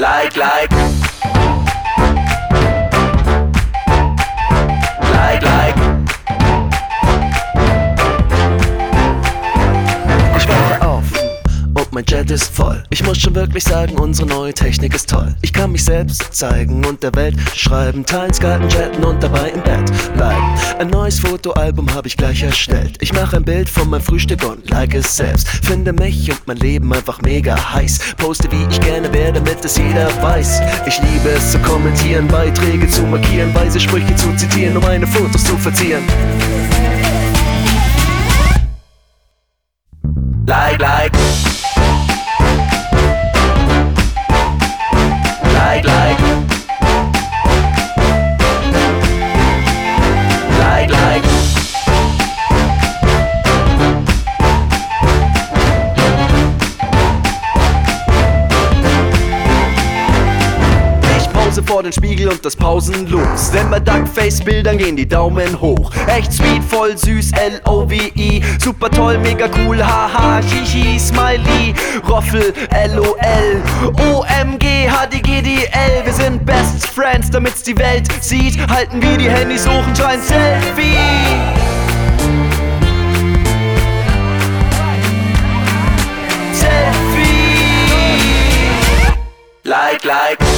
Like, like. Jet ist voll. Ich muss schon wirklich sagen, unsere neue Technik ist toll. Ich kann mich selbst zeigen und der Welt schreiben, teilen, skypen, chatten und dabei im Bett bleiben. Ein neues Fotoalbum habe ich gleich erstellt. Ich mache ein Bild von meinem Frühstück und like es selbst. Finde mich und mein Leben einfach mega heiß. Poste wie ich gerne wäre, damit es jeder weiß. Ich liebe es zu kommentieren, Beiträge zu markieren, weise Sprüche zu zitieren, um meine Fotos zu verzieren. Like. Like, vor den Spiegel und das pausenlos. Denn bei Duckface-Bildern gehen die Daumen hoch. Echt sweet, voll süß, L-O-V-I. Super toll, mega cool, haha, shishi, smiley. Roffel, L-O-L. O-M-G, H-D-G-D-L. Wir sind Best Friends, damit's die Welt sieht. Halten wir die Handys hoch und schreien Selfie. Selfie. Like. Like,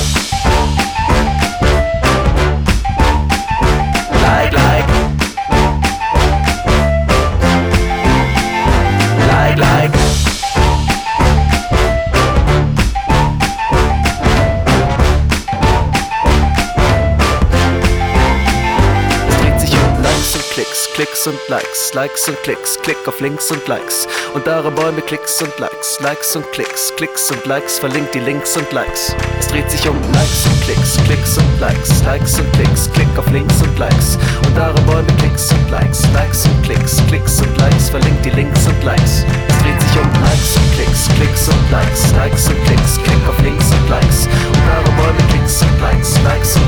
Klicks, Klicks und Likes, Likes und Klicks, Klick auf Links und Likes. Und wollen wir Klicks und Likes, Likes und Klicks, Klicks und Likes, verlinkt die Links und Likes. Es dreht sich um Likes und Klicks, Klicks und Likes, Likes und Klicks, Klick auf Links und Likes. Und wollen wir Klicks und Likes, Likes und Klicks, Klicks und Likes, verlinkt die Links und Likes. Es dreht sich um Likes und Klicks, Klicks und Likes, Likes und Klicks, Klick auf Links und Likes. Und wollen wir Klicks und Likes, Likes und